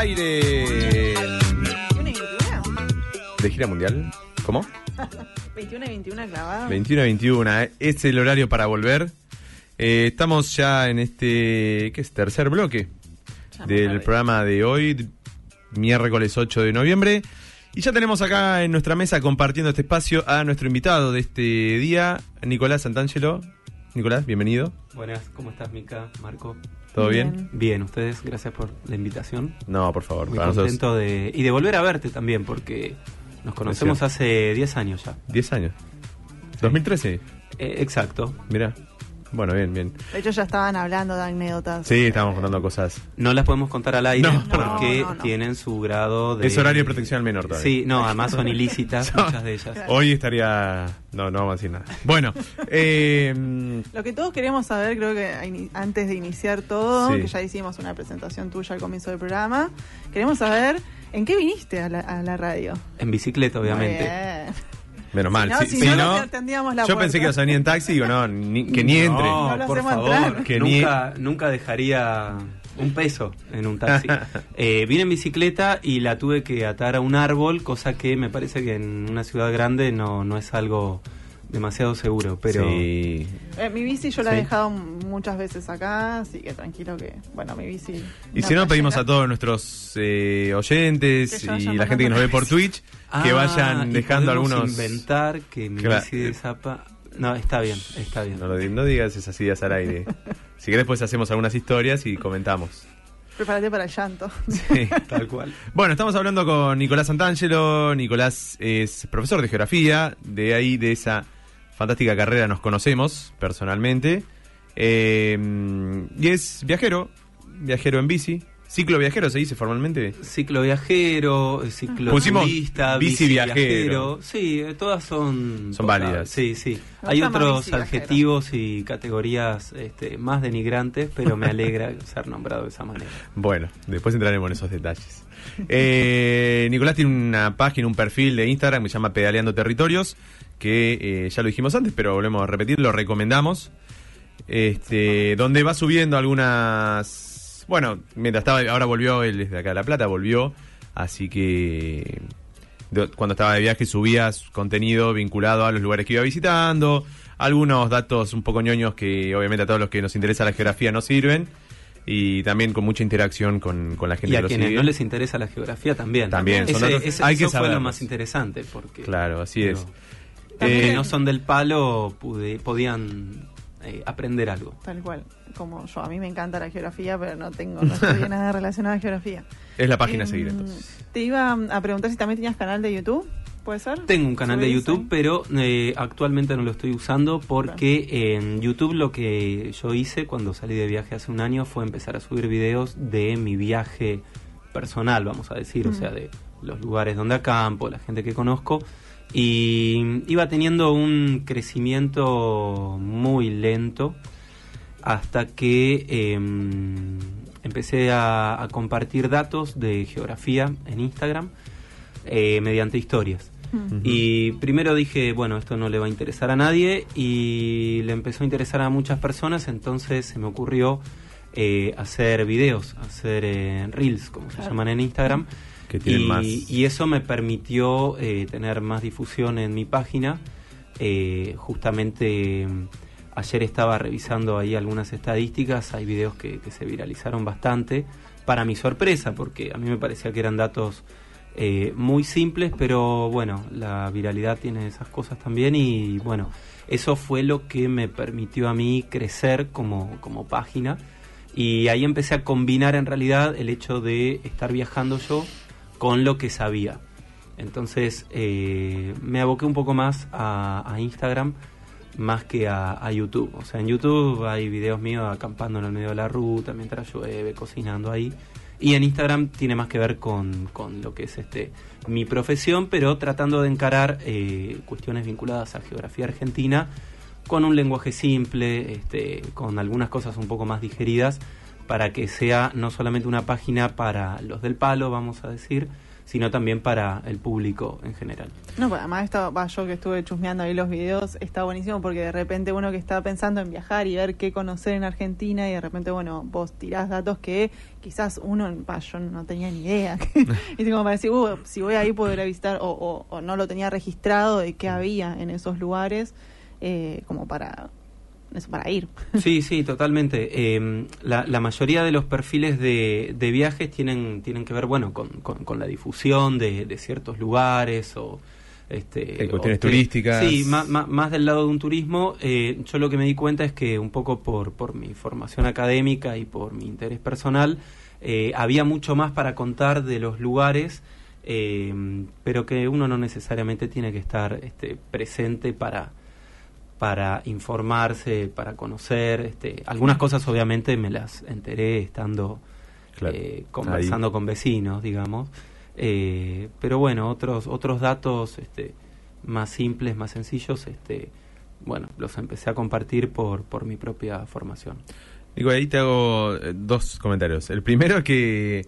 aire. 21 y 21. ¿De gira mundial? ¿Cómo? 21 y 21 clavado. 21 a 21. eh, Es el horario para volver. Eh, estamos ya en este, ¿qué es? Tercer bloque Ya del programa de hoy, miércoles 8 de noviembre. Y ya tenemos acá en nuestra mesa compartiendo este espacio a nuestro invitado de este día, Nicolás Santangelo. Nicolás, bienvenido. Buenas, ¿cómo estás, Mica? Marco. ¿Todo bien? Bien. Bien, ustedes, gracias por la invitación. No, por favor, Muy para nosotros contento de. Y de volver a verte también, porque nos conocemos hace 10 años ya. 10 años. 2013, Eh, exacto. mira. Bueno, bien, bien. De hecho, ya estaban hablando de anécdotas. Sí, estábamos contando cosas. No las podemos contar al aire No. porque No, no, no. tienen su grado de. Es horario de protección al menor todavía. Sí, no, además son ilícitas, muchas de ellas. Hoy estaría... No, no vamos a decir nada. Bueno, eh, Lo que todos queremos saber, creo que antes de iniciar todo, Sí. que ya hicimos una presentación tuya al comienzo del programa, queremos saber en qué viniste a la, a la radio. En bicicleta, obviamente. Muy bien. Menos mal. Si no, sí, si sí, no, no, no te atendíamos la yo puerta. pensé que ibas a venir en taxi y digo, no, ni- que ni entre. No, No lo por favor. entrar. Que ni- nunca, nunca dejaría un peso en un taxi. Eh, vine en bicicleta y la tuve que atar a un árbol, cosa que me parece que en una ciudad grande no, no es algo demasiado seguro. Pero Sí. Eh, mi bici yo la he dejado muchas veces acá, así que tranquilo que, bueno, mi bici... Y si no, pedimos llena. a todos nuestros eh, oyentes y la gente que nos ve por Twitch que Ah, vayan dejando algunos... inventar que mi Claro. bici de zapa. No, está bien, está bien. No, lo no digas esas ideas al aire. si querés, pues hacemos algunas historias y comentamos. Prepárate para el llanto. Sí. Tal cual. Bueno, estamos hablando con Nicolás Santangelo. Nicolás es profesor de geografía. De ahí, de esa fantástica carrera, nos conocemos personalmente. Eh, y es viajero, viajero en bici. Ciclo viajero se dice formalmente. Ciclo viajero, ciclo Pusimos turista, bici viajero. Sí, eh, todas son. Son válidas. Sí, sí. Hay otros viajero. adjetivos y categorías este, más denigrantes, pero me alegra ser nombrado de esa manera. Bueno, después entraremos en esos detalles. Eh, Nicolás tiene una página, un perfil de Instagram que se llama Pedaleando Territorios, que eh, ya lo dijimos antes, pero volvemos a repetir, lo recomendamos. Este, donde va subiendo algunas. Bueno, mientras estaba, ahora volvió, él es de acá de La Plata, volvió, así que de- cuando estaba de viaje subía su contenido vinculado a los lugares que iba visitando, algunos datos un poco ñoños que obviamente a todos los que nos interesa la geografía nos sirven y también con mucha interacción con, con la gente Y a quienes no les interesa la geografía también. También, son Ese- datos- ese- hay que eso fue lo más interesante, porque. Claro, así pero es. Que no son del palo, pude- podían eh, aprender algo. Tal cual, como yo. A mí me encanta la geografía, pero no tengo, no estudié nada relacionado a geografía. Es la página a Em, seguir entonces. Te iba a preguntar si también tenías canal de YouTube, ¿puede ser? Tengo un canal de ¿Subís YouTube, pero eh, actualmente no lo estoy usando porque en YouTube lo que yo hice cuando salí de viaje hace un año fue empezar a subir videos de mi viaje personal, vamos a decir, o Mm. sea, de los lugares donde acampo, la gente que conozco. Y iba teniendo un crecimiento muy lento hasta que em, empecé a, a compartir datos de geografía en Instagram eh, mediante historias. Mm. Y primero dije, bueno, esto no le va a interesar a nadie y le empezó a interesar a muchas personas, entonces se me ocurrió eh, hacer videos, hacer eh, reels, como se llaman en Instagram. Que tienen y, más. y eso me permitió eh, tener más difusión en mi página. Eh, justamente mm, ayer estaba revisando ahí algunas estadísticas, hay videos que, que se viralizaron bastante, para mi sorpresa, porque a mí me parecía que eran datos eh, muy simples, pero bueno, la viralidad tiene esas cosas también y bueno, eso fue lo que me permitió a mí crecer como, como página y ahí empecé a combinar en realidad el hecho de estar viajando yo con lo que sabía. Entonces eh, me aboqué un poco más a, Instagram más que a, a YouTube. O sea, en YouTube hay videos míos acampando en el medio de la ruta, mientras llueve, cocinando ahí. Y en Instagram tiene más que ver con, con lo que es este mi profesión, pero tratando de encarar eh, cuestiones vinculadas a geografía argentina con un lenguaje simple, este, con algunas cosas un poco más digeridas, para que sea no solamente una página para los del palo, vamos a decir, sino también para el público en general. No, pues además estaba, va, yo que estuve chusmeando ahí los videos, está buenísimo porque de repente uno que está pensando en viajar y ver qué conocer en Argentina y de repente, bueno, vos tirás datos que quizás uno, va, yo no tenía ni idea. y como para decir, uh, si voy ahí poder visitar o, o, o, no lo tenía registrado de qué había en esos lugares, eh, como para eso para ir. Sí, sí, totalmente. Eh, la, la, mayoría de los perfiles de, de, viajes tienen, tienen que ver, bueno, con, con, con la difusión de, de, ciertos lugares o... Este, cuestiones o turísticas. Sí, más, más, más, del lado de un turismo. Eh, yo lo que me di cuenta es que un poco por, por mi formación académica y por mi interés personal, eh, había mucho más para contar de los lugares, eh, pero que uno no necesariamente tiene que estar este, presente para, para informarse, para conocer. Este, algunas cosas obviamente me las enteré estando claro. eh, conversando Ahí. con vecinos, digamos. Eh, pero bueno, otros otros datos este, más simples, más sencillos, este, bueno, los empecé a compartir por, por mi propia formación. Digo, ahí te hago eh, dos comentarios. El primero es que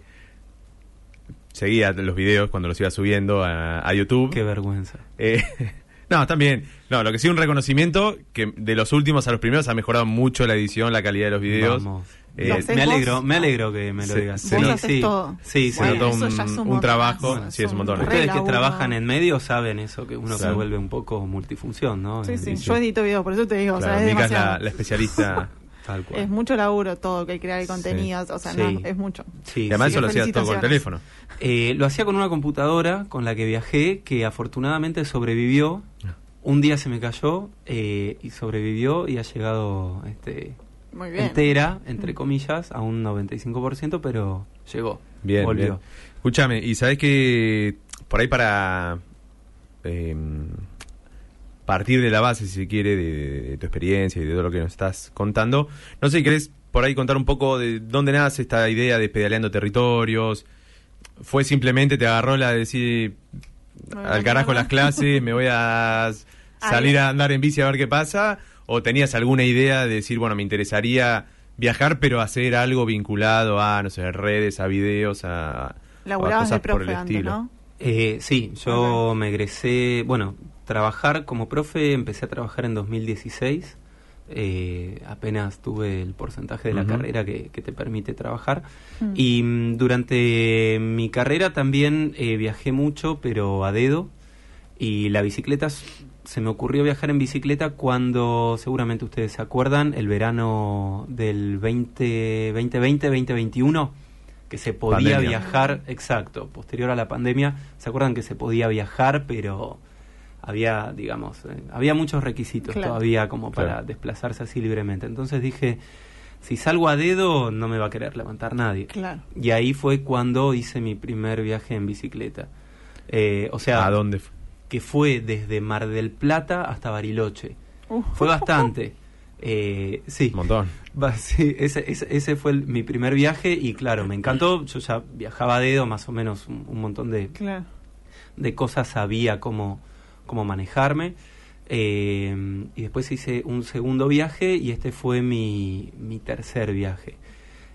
seguía los videos cuando los iba subiendo a, a YouTube. Qué vergüenza. Eh, no, también. No, lo que sí un reconocimiento que de los últimos a los primeros ha mejorado mucho la edición, la calidad de los videos. Vamos. Eh, me alegro, me alegro que me lo digas. Sí, sí, sí, todo. sí, se notó un, un, un trabajo. Sí, es un montón. Ustedes que trabajan en medio saben eso, que uno claro. se vuelve un poco multifunción, ¿no? Sí, sí, yo edito videos, por eso te digo. Claro, o sea, es Mica es la, la, especialista. Tal cual. Es mucho laburo todo, que crear contenidos, o sea, no, es mucho. Sí, y además eso lo hacías todo con el teléfono. Eh, lo hacía con una computadora con la que viajé, que afortunadamente sobrevivió. Un día se me cayó eh, y sobrevivió y ha llegado este, muy bien. entera, entre comillas, a un 95%, pero llegó. Bien, volvió. bien. Escúchame, y sabes que por ahí para eh, partir de la base, si se quiere, de, de, de, tu experiencia y de todo lo que nos estás contando, no sé si querés por ahí contar un poco de dónde nace esta idea de pedaleando territorios. ¿Fue simplemente, te agarró la de decir al carajo las clases, me voy a salir a andar en bici a ver qué pasa? ¿O tenías alguna idea de decir, bueno, me interesaría viajar, pero hacer algo vinculado a, no sé, redes, a videos, a, a cosas por el estilo? ¿no? Eh, sí, yo okay. me egresé, bueno, trabajar como profe, empecé a trabajar en 2016. Eh, apenas tuve el porcentaje de la uh -huh. carrera que, que, te permite trabajar. Uh -huh. Y mm, durante mi carrera también eh, viajé mucho, pero a dedo. Y la bicicleta se me ocurrió viajar en bicicleta cuando, seguramente ustedes se acuerdan, el verano del 2020-2021, que se podía pandemia. viajar, exacto, posterior a la pandemia, ¿se acuerdan que se podía viajar, pero había, digamos, eh, había muchos requisitos claro. todavía como para claro. desplazarse así libremente. Entonces dije, si salgo a dedo no me va a querer levantar nadie. Claro. Y ahí fue cuando hice mi primer viaje en bicicleta. Eh, o sea, ¿a dónde fue? que fue desde Mar del Plata hasta Bariloche. Uh. Fue bastante. Eh, sí. Un montón. Sí, ese, ese, ese fue el, mi primer viaje y claro, me encantó. Yo ya viajaba a dedo, más o menos un, un montón de, claro. de cosas sabía cómo, cómo manejarme. Eh, y después hice un segundo viaje y este fue mi, mi tercer viaje.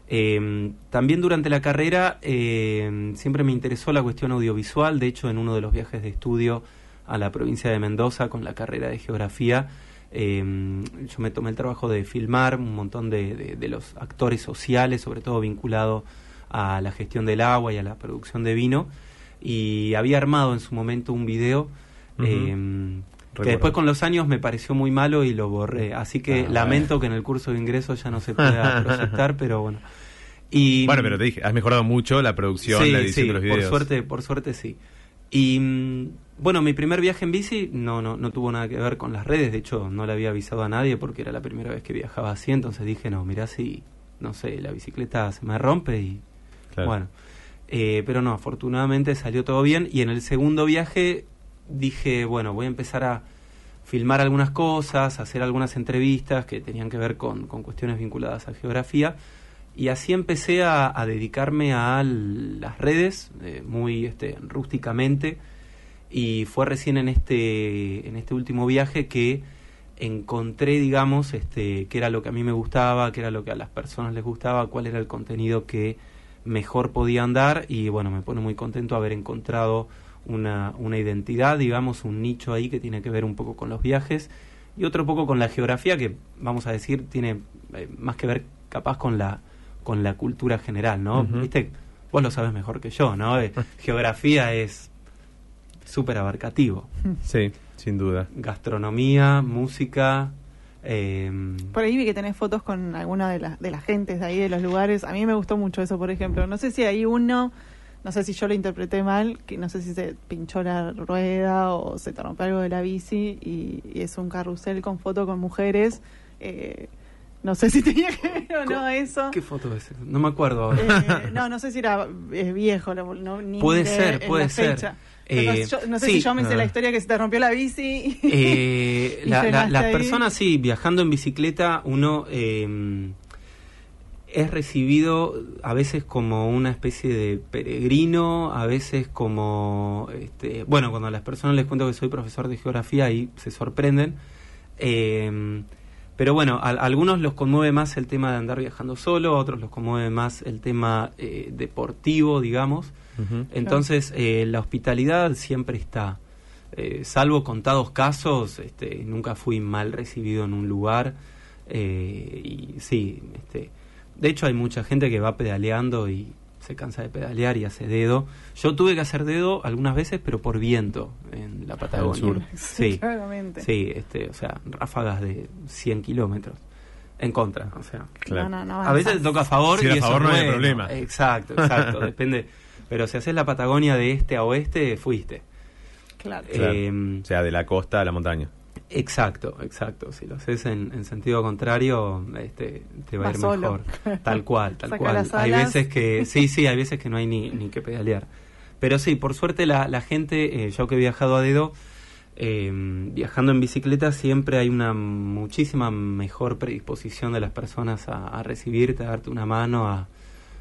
Eh, también durante la carrera eh, siempre me interesó la cuestión audiovisual, de hecho en uno de los viajes de estudio a la provincia de Mendoza con la carrera de geografía, yo me tomé el trabajo de filmar un montón de, de, de, los actores sociales, sobre todo vinculado a la gestión del agua y a la producción de vino, y había armado en su momento un video. Uh -huh. que después con los años me pareció muy malo y lo borré. Así que ah, lamento bueno. que en el curso de ingreso ya no se pueda proyectar, pero bueno. Y, bueno, pero te dije, has mejorado mucho la producción, sí, la edición sí, de los videos. Por suerte, por suerte sí. Y mm, bueno, mi primer viaje en bici no, no, no tuvo nada que ver con las redes, de hecho no le había avisado a nadie porque era la primera vez que viajaba así, entonces dije, no, mirá si, no sé, la bicicleta se me rompe y claro. bueno. Eh, pero no, afortunadamente salió todo bien y en el segundo viaje dije, bueno, voy a empezar a filmar algunas cosas, hacer algunas entrevistas que tenían que ver con, con cuestiones vinculadas a geografía. Y así empecé a, a dedicarme a las redes, eh, muy este, rústicamente. Y fue recién en este, en este último viaje que encontré, digamos, este, qué era lo que a mí me gustaba, qué era lo que a las personas les gustaba, cuál era el contenido que mejor podía andar y bueno, me pone muy contento haber encontrado una, una identidad, digamos, un nicho ahí que tiene que ver un poco con los viajes y otro poco con la geografía que, vamos a decir, tiene eh, más que ver capaz con la, con la cultura general, ¿no? Viste, vos lo sabes mejor que yo, ¿no? Eh, geografía es súper abarcativo. Sí, sin duda. Gastronomía, música... Eh, Por ahí vi que tenés fotos con alguna de, las de las gentes de ahí, de los lugares. A mí me gustó mucho eso, por ejemplo. No sé si hay uno, no sé si yo lo interpreté mal, que no sé si se pinchó la rueda o se te rompió algo de la bici y, y es un carrusel con foto con mujeres. Eh, no sé si tenía que ver o no eso. ¿Qué foto es? No me acuerdo ahora. Eh, no, no sé si era es viejo, no, ni Puede ser, puede ser. Eh, no, sé, yo- no sé sí. si yo me hice Ah. la historia que se te rompió la bici. Eh, Y la- la- las ahí. personas, sí, viajando en bicicleta, uno eh, es recibido a veces como una especie de peregrino, a veces como, este, bueno, cuando a las personas les cuento que soy profesor de geografía, ahí se sorprenden. Eh, pero bueno, a, a algunos los conmueve más el tema de andar viajando solo, a otros los conmueve más el tema eh, deportivo, digamos. Entonces, eh, la hospitalidad siempre está. Eh, salvo contados casos, este, nunca fui mal recibido en un lugar. eh, y sí, este, de hecho hay mucha gente que va pedaleando y se cansa de pedalear y hace dedo. Yo tuve que hacer dedo algunas veces, pero por viento en la Patagonia. sur. Sí, claramente. sí, este, o sea, ráfagas de 100 kilómetros en contra, o sea. Claro. No, no, no A veces toca a favor Si y a eso favor, es no hay bueno. problema. Exacto, exacto, depende. Pero si haces la Patagonia de este a oeste, fuiste. Claro. Claro. Eh, O sea, de la costa a la montaña. Exacto, exacto. Si lo haces en, en sentido contrario, este, te va a ir solo. mejor. Tal cual, tal Saca cual. Hay veces que, sí, sí, hay veces que no hay ni, ni que pedalear. Pero sí, por suerte la, la gente, eh, yo que he viajado a dedo, eh, viajando en bicicleta siempre hay una muchísima mejor predisposición de las personas a, a recibirte, a darte una mano, a,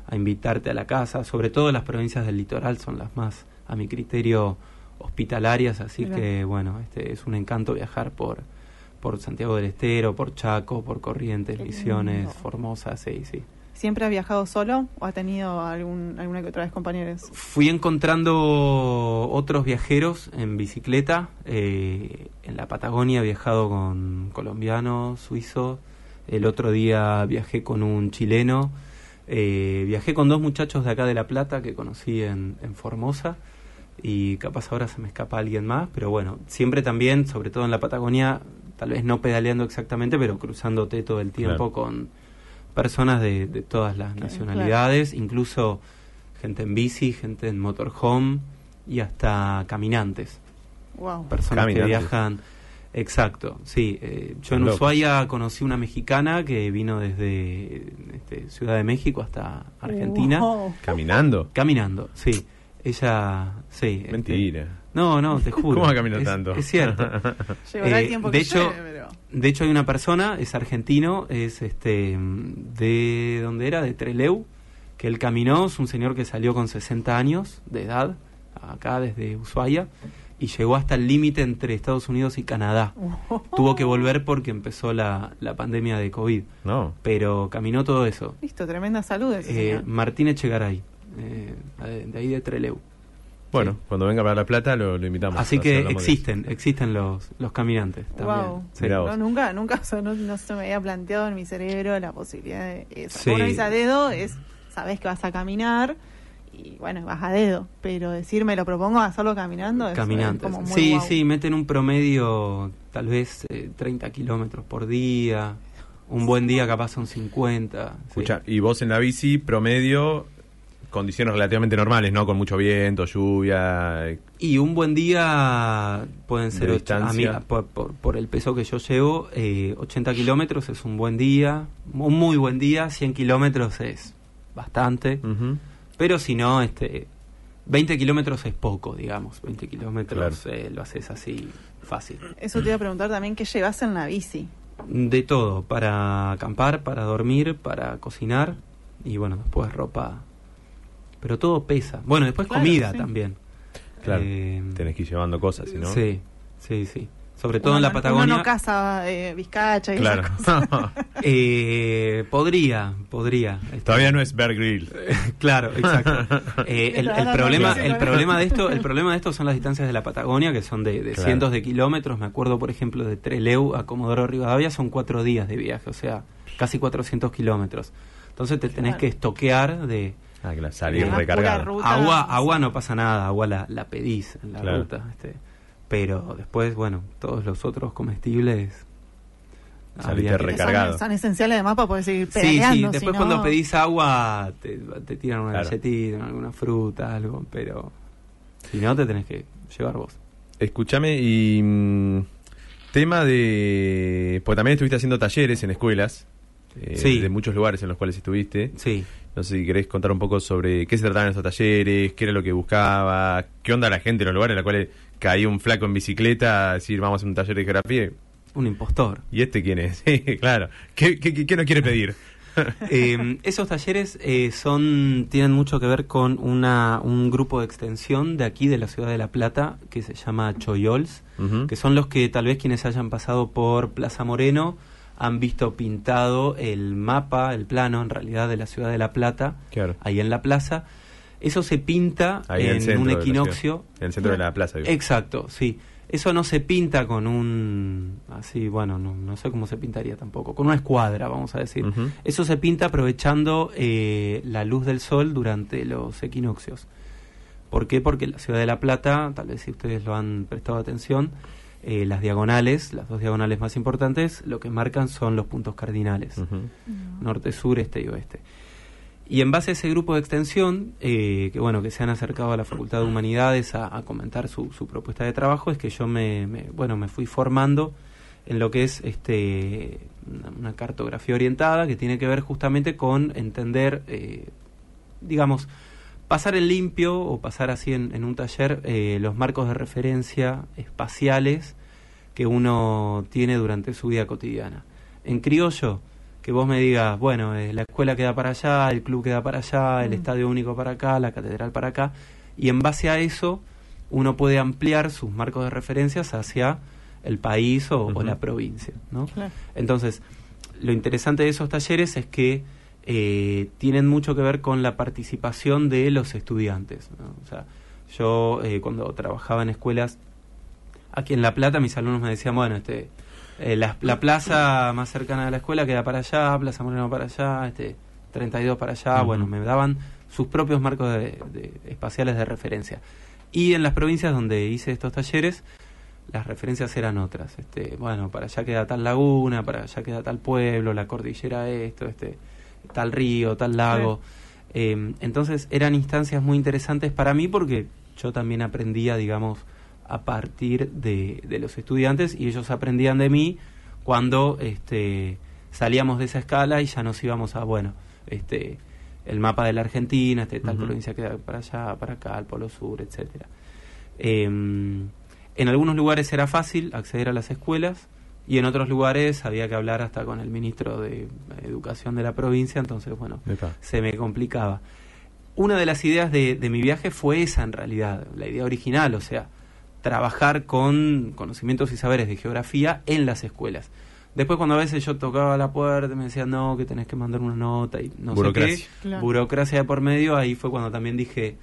a invitarte a la casa. Sobre todo las provincias del litoral son las más, a mi criterio, hospitalarias, así que bueno, este es un encanto viajar por por Santiago del Estero, por Chaco, por Corrientes, Misiones. Formosa, sí, sí. ¿Siempre has viajado solo o has tenido algún, alguna que otra vez compañeros? Fui encontrando otros viajeros en bicicleta. eh, en la Patagonia he viajado con colombianos, suizos. El otro día viajé con un chileno. eh, viajé con dos muchachos de acá de La Plata que conocí en, en Formosa. Y capaz ahora se me escapa alguien más. Pero bueno, siempre también, sobre todo en la Patagonia, tal vez no pedaleando exactamente, pero cruzándote todo el tiempo Claro. con personas de, de todas las Claro. nacionalidades, incluso gente en bici, gente en motorhome y hasta caminantes, Wow. personas que Caminantes. viajan. Exacto, sí. eh, yo en locos. Ushuaia conocí una mexicana que vino desde este, Ciudad de México hasta Argentina, Wow. ¿Caminando? caminando, sí. Ella, sí. este, Mentira. no, no, te juro. ¿Cómo va a caminar es, tanto? Es cierto. Llevará Eh, el tiempo de que hecho, lleve, pero... De hecho hay una persona, es argentino, es este de dónde era, de Treleu, que él caminó, es un señor que salió con 60 años de edad, acá desde Ushuaia, y llegó hasta el límite entre Estados Unidos y Canadá. Tuvo que volver porque empezó la, la pandemia de COVID, No. pero caminó todo eso. Listo, tremenda salud ese Eh, señor. Martín Echegaray, eh, de, ahí de Treleu. Bueno, Sí. cuando venga para La Plata lo, lo invitamos. Así que existen, existen los, los caminantes también. Wow. Sí. No, nunca, nunca, o sea, no, no se me había planteado en mi cerebro la posibilidad de eso. Sí. Uno dice a dedo, es, sabes que vas a caminar y bueno, vas a dedo, pero decir me lo propongo hacerlo caminando es, Caminantes. es como muy sí, guau. sí, meten un promedio tal vez eh, 30 kilómetros por día. Un buen día capaz son 50. sí. Escucha, y vos en la bici, promedio, condiciones relativamente normales, ¿no? Con mucho viento, lluvia. Y un buen día pueden ser, ocho- a mí, distancia. por, por- por el peso que yo llevo, eh, 80 kilómetros es un buen día. Un muy buen día, 100 kilómetros es bastante. Pero si no, este 20 kilómetros es poco, digamos. 20 kilómetros Claro. eh, lo haces así fácil. Eso te iba a preguntar también, ¿qué llevas en la bici? De todo, para acampar, para dormir, para cocinar y bueno, después ropa. Pero todo pesa. Bueno, después Claro, comida sí. también. Claro. Eh, Tenés que ir llevando cosas, ¿sí, ¿no? Sí, sí, sí. Sobre todo Uno en la Patagonia. Uno no caza eh, vizcacha y Claro. esas cosas. Eh, podría, podría. Este, Todavía no es Bear Grill. Claro, exacto. Eh, el, problema, el problema de esto, el problema de esto son las distancias de la Patagonia, que son de, de Claro. cientos de kilómetros. Me acuerdo, por ejemplo, de Treleu a Comodoro Rivadavia son cuatro días de viaje, o sea, casi 400 kilómetros. Entonces te tenés Claro. que estoquear de Ah, claro, salir recargado. agua, agua no pasa nada, agua la, la pedís en la Claro. ruta. Este, pero después, bueno, todos los otros comestibles. Saliste recargado. Son, son esenciales además para poder seguir Sí, pedaleando. sí, si después cuando pedís agua te, te tiran una Claro. galletita, alguna fruta, algo, pero si no te tenés que llevar vos. Escúchame y mm, tema de... Pues también estuviste haciendo talleres en escuelas. eh, Sí. De muchos lugares en los cuales estuviste. Sí, No sé si querés contar un poco sobre qué se trataban esos talleres, qué era lo que buscaba, qué onda la gente en los lugares en los cuales caía un flaco en bicicleta a decir vamos a hacer un taller de geografía. un impostor. ¿Y este quién es? Sí, claro. ¿Qué, qué, qué- qué nos quiere pedir? Eh, esos talleres eh, son tienen mucho que ver con una, un grupo de extensión de aquí de la ciudad de La Plata que se llama Choyols, que son los que tal vez quienes hayan pasado por Plaza Moreno han visto pintado el mapa, el plano en realidad de la ciudad de La Plata, Claro. ahí en la plaza. Eso se pinta Ahí en un equinoccio. En el centro de la plaza. digo. Exacto, sí. Eso no se pinta con un... Así, bueno, no, no sé cómo se pintaría tampoco. Con una escuadra, vamos a decir. Eso se pinta aprovechando eh, la luz del sol durante los equinoccios. ¿Por qué? Porque la ciudad de La Plata, tal vez si ustedes lo han prestado atención, eh, las diagonales, las dos diagonales más importantes, lo que marcan son los puntos cardinales Ujú. norte, sur, este y oeste. Y en base a ese grupo de extensión, eh, que bueno, que se han acercado a la Facultad de Humanidades a, a comentar su, su propuesta de trabajo, es que yo me, me- bueno, me fui formando en lo que es este una, una cartografía orientada que tiene que ver justamente con entender, eh, digamos, pasar en limpio o pasar así en, en un taller eh, los marcos de referencia espaciales que uno tiene durante su vida cotidiana. En criollo, que vos me digas, bueno, eh, la escuela queda para allá, el club queda para allá, el Mm. estadio único para acá, la catedral para acá, y en base a eso uno puede ampliar sus marcos de referencias hacia el país o, la provincia, ¿no? Claro. Entonces, lo interesante de esos talleres es que eh, tienen mucho que ver con la participación de los estudiantes. ¿no? O sea, yo eh, cuando trabajaba en escuelas aquí en La Plata, mis alumnos me decían, bueno, este, eh, la, la plaza más cercana de la escuela queda para allá, Plaza Moreno para allá, este, 32 para allá, bueno, me daban sus propios marcos de- de- espaciales de referencia. Y en las provincias donde hice estos talleres, las referencias eran otras. Este, bueno, para allá queda tal laguna, para allá queda tal pueblo, la cordillera esto, este, tal río, tal lago. Eh, entonces eran instancias muy interesantes para mí porque yo también aprendía, digamos, a partir de, de los estudiantes y ellos aprendían de mí cuando este, salíamos de esa escala y ya nos íbamos a, bueno, este, el mapa de la Argentina, este, tal Ujú. provincia queda para allá, para acá, el Polo Sur, etcétera. Eh, en algunos lugares era fácil acceder a las escuelas y en otros lugares había que hablar hasta con el ministro de Educación de la provincia, entonces, bueno, Epa. se me complicaba. Una de las ideas de, de mi viaje fue esa en realidad, la idea original, o sea, trabajar con conocimientos y saberes de geografía en las escuelas. Después cuando a veces yo tocaba la puerta me decían, no, que tenés que mandar una nota y no Burocracia. sé qué, Claro. burocracia de por medio, ahí fue cuando también dije,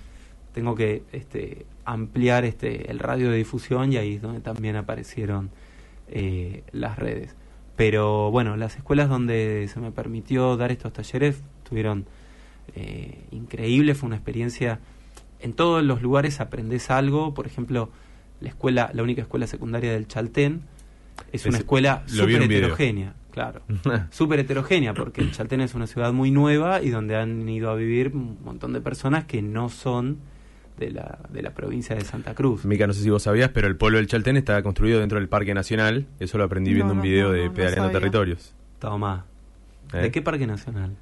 tengo que este, ampliar este, el radio de difusión y ahí es donde también aparecieron eh, las redes. Pero bueno, las escuelas donde se me permitió dar estos talleres estuvieron eh, increíbles, fue una experiencia. En todos los lugares aprendes algo, por ejemplo, la escuela, la única escuela secundaria del Chaltén es una escuela súper heterogénea, claro. Súper heterogénea, porque el Chaltén es una ciudad muy nueva y donde han ido a vivir un montón de personas que no son de la, de la provincia de Santa Cruz. Mica, no sé si vos sabías, pero el polo del Chaltén está construido dentro del Parque Nacional. Eso lo aprendí No, viendo un video no, de Pedaleando. Territorios. Tomá. ¿Eh? ¿De qué parque nacional?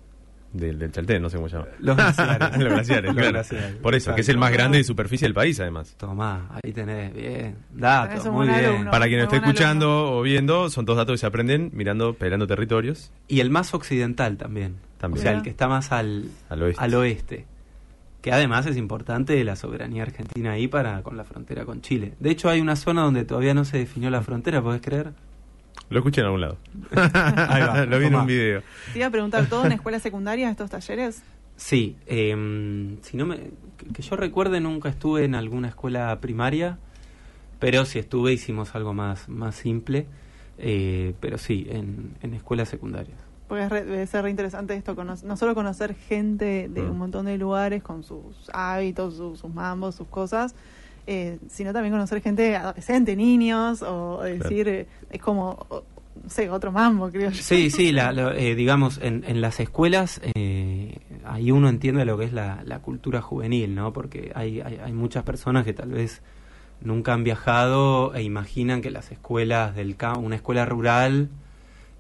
Del, del Chaltén, no sé cómo se llama. Los glaciares. Los glaciares, Los claro. glaciares. Por eso, que es el más grande de superficie del país, además. Tomá, ahí tenés, bien. Datos, muy bien. alumno. Para quien no esté alumno. escuchando o viendo, son todos datos que se aprenden mirando Pedaleando Territorios Y el más occidental también. También. O sea, el que está más al, al oeste. al oeste. Que además es importante la soberanía argentina ahí para con la frontera con Chile. De hecho hay una zona donde todavía no se definió la frontera, ¿podés creer? Lo escuché en algún lado. Ahí va, Lo vi en un video. Te iba a preguntar, ¿todo en escuelas secundarias estos talleres? Sí, em, si no me, que, que yo recuerde nunca estuve en alguna escuela primaria, pero si estuve hicimos algo más, más simple, eh, pero sí, en, en escuelas secundarias. Porque es re- debe ser re interesante esto, cono- no solo conocer gente de Mm. un montón de lugares con sus hábitos, sus, sus mambos, sus cosas, eh, sino también conocer gente adolescente, niños, o decir, eh, es como, o- no sé, otro mambo, creo yo. Sí, sí, la, lo- eh, digamos, en, en las escuelas eh, ahí uno entiende lo que es la, la cultura juvenil, ¿no? Porque hay, hay, hay muchas personas que tal vez nunca han viajado e imaginan que las escuelas del campo, una escuela rural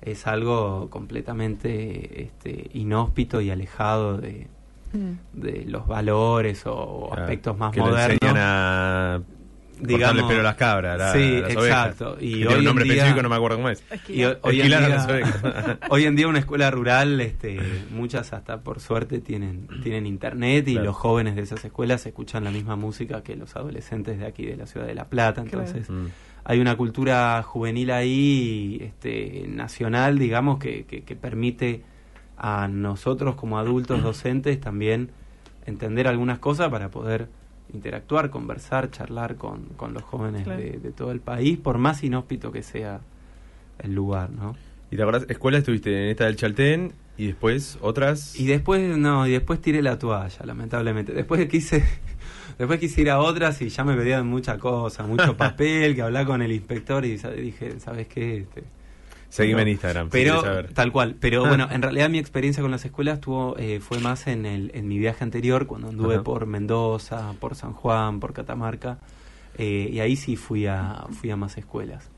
es algo completamente este, inhóspito y alejado de, Mm. de los valores o, o Claro, aspectos más que le modernos. enseñan a cortarle Digamos- el pelo a las cabras, la- Sí, las ovejas. exacto. Que Y tiene hoy un nombre día- específico, no me acuerdo cómo es. Y hoy, hoy en día, hoy en día una escuela rural, este, muchas hasta por suerte tienen, tienen internet y Claro. los jóvenes de esas escuelas escuchan la misma música que los adolescentes de aquí de la ciudad de La Plata. Entonces Mm. hay una cultura juvenil ahí, este, nacional, digamos, que, que, que permite a nosotros como adultos docentes también entender algunas cosas para poder interactuar, conversar, charlar con, con los jóvenes Claro. de, de todo el país, por más inhóspito que sea el lugar, ¿no? ¿Y te acordás? Escuela estuviste en esta del Chaltén y después otras. Y después, no, y después tiré la toalla, lamentablemente. Después quise, después quise ir a otras y ya me pedían mucha cosa, mucho papel, que hablar con el inspector y dije, ¿sabes qué? Este, Seguime en Instagram. Pero, saber. tal cual. Pero bueno, en realidad mi experiencia con las escuelas tuvo, eh, fue más en, el, en mi viaje anterior, cuando anduve Ajá. por Mendoza, por San Juan, por Catamarca. eh, y ahí sí fui a, fui a más escuelas.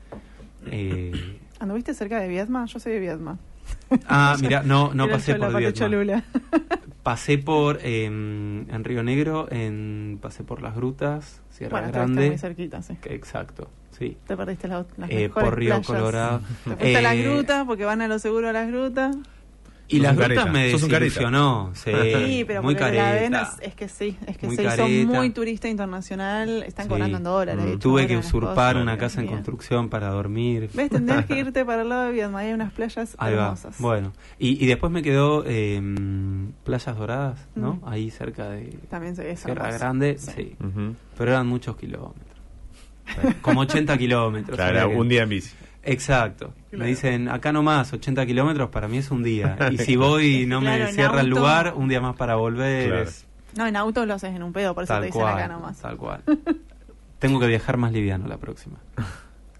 Eh, ¿Anduviste cerca de Viedma? Yo soy de Viedma. ah, mira, no, no pasé Chola, por. Cholula. Pasé por en Río Negro, en, pasé por las grutas, Sierra Bueno, Grande. muy cerquita, sí. que- exacto, sí. Te perdiste la- las Eh, mejores por Río playas. Colorado. Te fuiste a las Eh, grutas porque van a lo seguro a las grutas. Y las grutas me desilusionó. Sí, Sí, pero muy careta. es, es que sí, es que Muy se hizo careta. muy turista internacional, están Sí. cobrando en dólares. Mm. hecho, Tuve que las usurpar cosas. una casa en construcción para dormir. ¿Ves? Tendrías que irte para el lado de Viedma, hay unas playas Ahí va. hermosas. Bueno, y, y después me quedó em, Playas Doradas, ¿no? Mm. Ahí cerca de También Sierra. Grande, Sí. sí. Ujú. Pero eran muchos kilómetros. Como 80 kilómetros. Claro, un día en bici. Exacto. Claro. Me dicen, acá nomás, 80 kilómetros, para mí es un día. Y si voy y no Claro, me cierra el auto- lugar, un día más para volver. Claro. es No, en auto lo haces en un pedo, por eso te tal dicen cual. acá nomás. Tal cual. Tengo que viajar más liviano la próxima.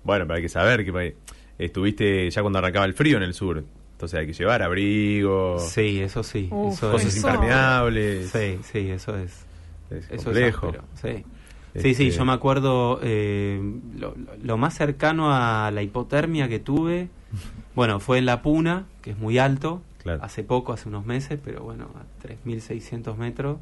Bueno, pero hay que saber que estuviste ya cuando arrancaba el frío en el sur. Entonces hay que llevar abrigo, Sí, eso sí. Uf, eso cosas es. Impermeables. Sí, sí, eso es. Es Eso complejo. es áspero, sí. Sí, sí, Este- yo me acuerdo eh, lo, lo- más cercano a la hipotermia que tuve, bueno, fue en La Puna, que es muy alto, Claro. hace poco, hace unos meses, pero bueno, a 3.600 metros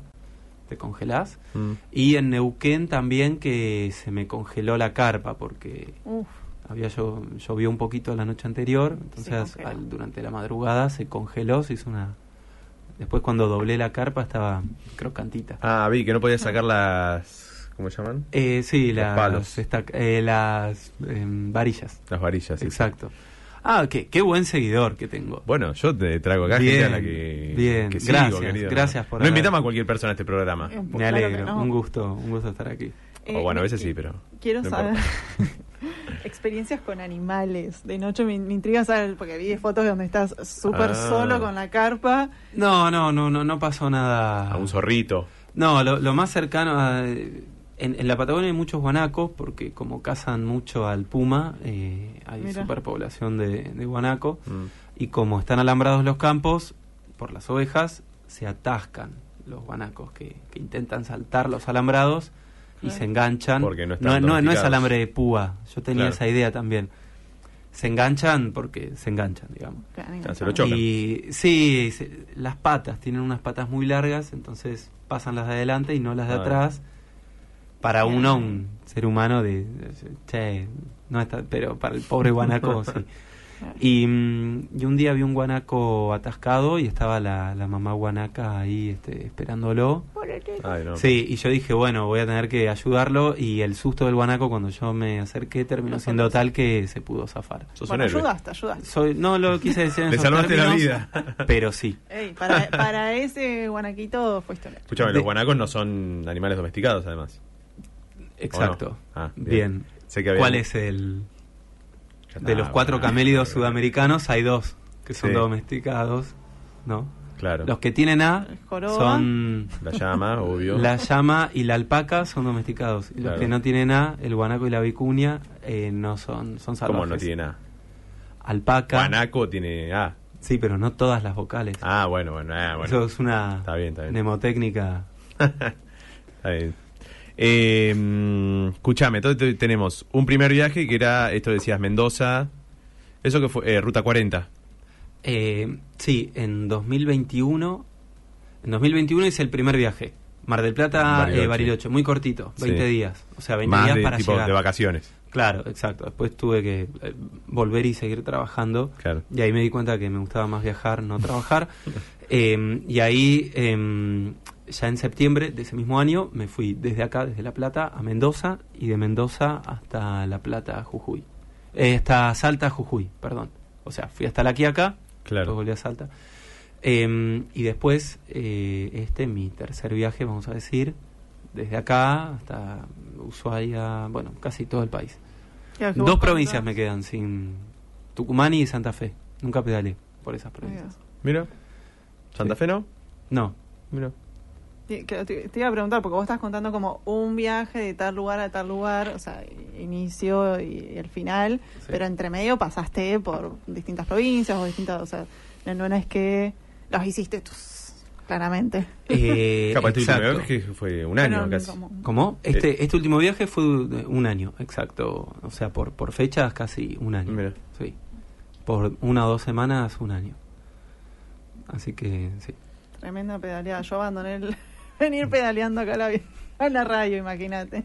te congelás. Mm. Y en Neuquén también que se me congeló la carpa porque Uf, había llo- llovió un poquito la noche anterior, entonces al- durante la madrugada se congeló, se hizo una... Después cuando doblé la carpa estaba crocantita. Ah, vi que no podías sacar las. ¿Cómo se llaman? Eh, sí, Los las, palos. esta- eh, las em, varillas. Las varillas. sí. Exacto. Ah, qué, qué buen seguidor que tengo. Bueno, yo te traigo acá Bien, gente a la que, bien. que sigo, Gracias, querido. gracias por No haber- invitamos a cualquier persona a este programa. un po- Me claro alegro, no. un gusto, un gusto estar aquí. Eh, o bueno, a veces sí, pero. Quiero no saber experiencias con animales. De noche me, me intriga saber, porque vi fotos donde estás súper Ah. solo con la carpa. No, no, no, no, no pasó nada. A un zorrito. No, lo, lo más cercano a... En, en la Patagonia hay muchos guanacos porque como cazan mucho al puma, eh, hay Mira. superpoblación de, de guanaco Mm. y como están alambrados los campos por las ovejas, se atascan los guanacos que, que intentan saltar los alambrados y Claro. se enganchan. Porque no están no, no, no es alambre de púa, yo tenía Claro. esa idea también. Se enganchan porque se enganchan, digamos. Ah, se lo chocan. Y sí, se- las patas, tienen unas patas muy largas, entonces pasan las de adelante y no las de Ah. atrás. Para uno, un ser humano de, che, no está, pero para el pobre guanaco, sí. Y, mm, y un día vi un guanaco atascado y estaba la, la mamá guanaca ahí este, esperándolo. Ay, no. Sí, y yo dije, bueno, voy a tener que ayudarlo y el susto del guanaco cuando yo me acerqué terminó siendo tal que se pudo zafar. Sos Bueno, un ayudaste, ayudaste. Soy, no lo quise decir en Le esos salvaste la términos, vida. Pero sí. Ey, para, para ese guanaquito fuiste un. Escúchame, los guanacos no son animales domesticados, además. Exacto. Ah, bien. bien. Sé que había- ¿Cuál es el...? De los cuatro bueno. camélidos sudamericanos hay dos que son Sí. domesticados, ¿no? Claro. Los que tienen A son La llama, obvio. la llama y la alpaca son domesticados. Y los que no tienen A, el guanaco y la vicuña, eh, no son, son salvajes. ¿Cómo no tiene nada? Alpaca. Guanaco tiene A. Sí, pero no todas las vocales. Ah, bueno, bueno, ah, bueno. Eso es una Está bien, está bien. mnemotécnica. Está bien. Eh, escuchame, entonces te- tenemos un primer viaje que era, esto decías, Mendoza. Eso que fue, eh, Ruta 40. Eh, sí, en 2021, en 2021 hice el primer viaje. Mar del Plata, Bariloche. eh, Bariloche, muy cortito, 20 Sí. días. O sea, 20 Más días de, para tipo, llegar. de vacaciones. Claro, exacto. Después tuve que eh, volver y seguir trabajando. Claro. Y ahí me di cuenta que me gustaba más viajar, no trabajar. Eh, y ahí, eh, ya en septiembre de ese mismo año, me fui desde acá, desde La Plata, a Mendoza y de Mendoza hasta La Plata, Jujuy. Eh, hasta Salta, Jujuy, perdón. O sea, fui hasta La Quiaca, Claro. después volví a Salta. Eh, y después, eh, este, mi tercer viaje, vamos a decir, desde acá hasta Ushuaia, bueno, casi todo el país. Dos provincias contás- me quedan sin Tucumán y Santa Fe. Nunca pedalé por esas provincias. Mira. ¿Santa Sí. Fe no? No, Mira. Te, iba a preguntar, porque vos estás contando como un viaje de tal lugar a tal lugar, o sea, inicio y el final, Sí. pero entre medio pasaste por distintas provincias o distintas, o sea, no, no es que los hiciste tus, claramente. eh, Capaz este último exacto. viaje fue un año Pero casi. como- ¿Cómo? Este, este último viaje fue un año, exacto. O sea, por, por fechas casi un año. Mira. Sí. Por una o dos semanas, un año. Así que, sí. Tremenda pedaleada. Yo abandoné el venir pedaleando acá a la, vi- a la radio, imagínate.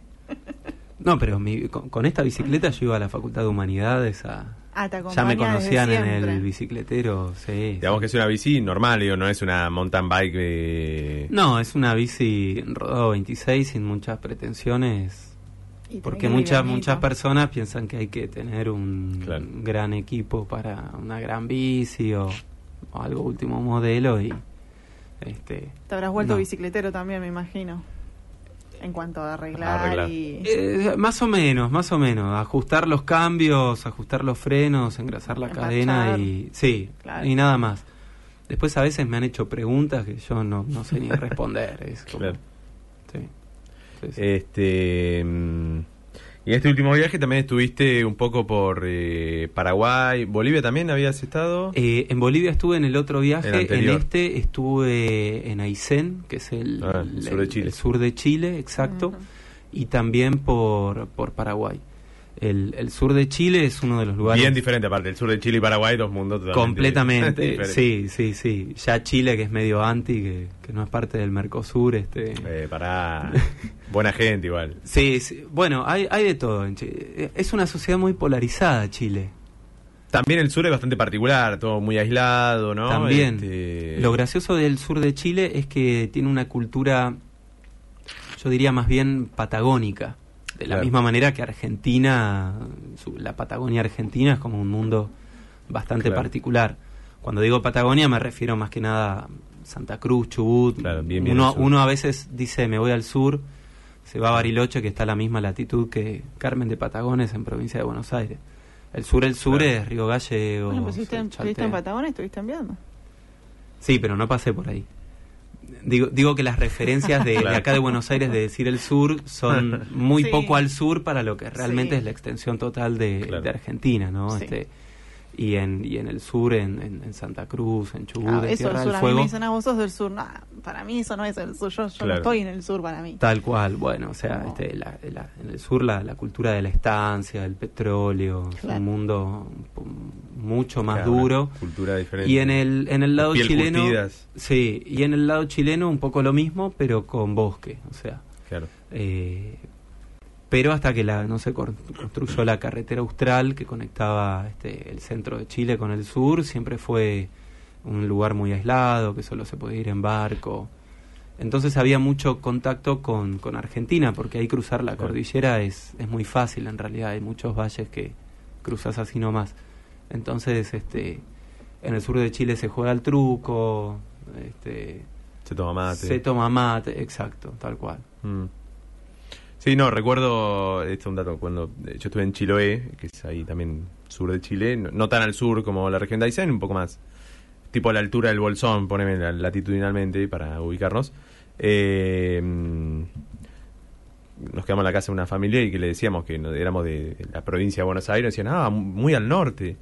No, pero mi- con, con esta bicicleta yo iba a la Facultad de Humanidades a... Ah, te Ya me conocían en el bicicletero, sí. Digamos que es una bici normal, digo, no es una mountain bike. No, es una bici rodado 26 sin muchas pretensiones. Y Porque muchas muchas personas piensan que hay que tener un Claro. gran equipo para una gran bici o, o algo último modelo y este Te habrás vuelto no. bicicletero también, me imagino. En cuanto a arreglar, Arreglar. y... Eh, más o menos, más o menos, ajustar los cambios, ajustar los frenos, engrasar la Empachar. cadena y sí, Claro. y nada más. Después a veces me han hecho preguntas que yo no, no sé ni responder, es como- Claro. sí. Sí, sí. Este... Y en este último viaje también estuviste un poco por eh, Paraguay, Bolivia también habías estado. Eh, en Bolivia estuve en el otro El viaje, en este estuve en Aysén, que es el, Ah, el sur de Chile. el sur de Chile, exacto, y también por, por Paraguay. El, el sur de Chile es uno de los lugares Bien diferente, aparte, el sur de Chile y Paraguay, dos mundos totalmente completamente, diferentes. sí, sí, sí. Ya Chile que es medio anti, que, que no es parte del Mercosur, este. Eh, pará. Buena gente igual. Sí, sí, bueno, hay, hay de todo en Chile. Es una sociedad muy polarizada Chile. También el sur es bastante particular, todo muy aislado, ¿no? También. Este, Lo gracioso del sur de Chile es que tiene una cultura, yo diría más bien patagónica. De la Claro. misma manera que Argentina, su- la Patagonia Argentina es como un mundo bastante Claro. particular. Cuando digo Patagonia me refiero más que nada a Santa Cruz, Chubut. Claro, bien, bien uno, a veces dice me voy al sur, se va a Bariloche que está a la misma latitud que Carmen de Patagones en provincia de Buenos Aires. El sur, el sur Claro. es Río Gallegos. Bueno, pues estuviste en, estuviste y estuviste enviando. Sí, pero no pasé por ahí. Digo, digo que las referencias de, acá de Buenos Aires de decir el sur son muy Sí. poco al sur para lo que realmente Sí. es la extensión total de, Claro. de Argentina, ¿no? Sí. Este, y en, y en el sur, en, en- en Santa Cruz, en Chubut, Ah, en eso Tierra el sur, del a mí me dicen, ah, vos sos del sur. No, para mí eso no es el sur. Yo, yo no Claro. estoy en el sur para mí. Tal cual, bueno, o sea, No. este, la- la- en el sur la, la cultura de la estancia, del petróleo, es Claro. un mundo mucho más Claro, duro. Cultura diferente. Y en el, en el lado chileno. curtidas. Sí, y en el lado chileno un poco lo mismo, pero con bosque, o sea. Claro. eh, pero hasta que la, no se construyó la carretera austral que conectaba este, el centro de Chile con el sur, siempre fue un lugar muy aislado, que solo se podía ir en barco. Entonces había mucho contacto con, con Argentina, porque ahí cruzar la cordillera es, es muy fácil en realidad, hay muchos valles que cruzas así nomás. Entonces, este, en el sur de Chile se juega al truco, este, Se toma mate. se toma mate, exacto, tal cual. Mm. Sí, no, recuerdo, este es un dato, cuando eh, yo estuve en Chiloé, que es ahí también sur de Chile, no, tan al sur como la región de Aysén, un poco más, tipo a la altura del Bolsón, poneme la- latitudinalmente para ubicarnos. Eh, mm, nos quedamos en la casa de una familia y que le decíamos que no- éramos de la provincia de Buenos Aires, decían, ah, muy al norte.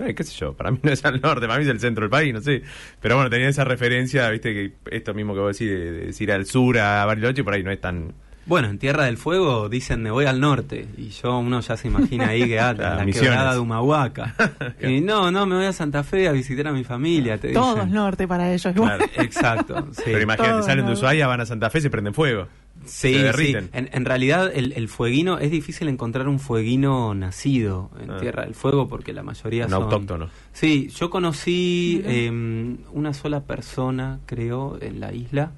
Eh, qué sé yo, para mí no es al norte, para mí es el centro del país, no sé. Pero bueno, tenía esa referencia, viste, que esto mismo que vos decís, de, de decir al sur, a Bariloche, por ahí no es tan... Bueno, en Tierra del Fuego dicen me voy al norte y yo uno ya se imagina ahí que ah, la Misiones. quebrada de Humahuaca. y no, no, me voy a Santa Fe a visitar a mi familia, te Todo dicen. es norte para ellos. igual. Claro. Exacto, sí. Pero imagínate, Todo, salen de. Ushuaia, van a Santa Fe, se prenden fuego. Sí, se sí. derriten. En, en realidad el, el fueguino, es difícil encontrar un fueguino nacido en Ah. Tierra del Fuego porque la mayoría Un son... autóctono. Sí, yo conocí eh, una sola persona, creo, en la isla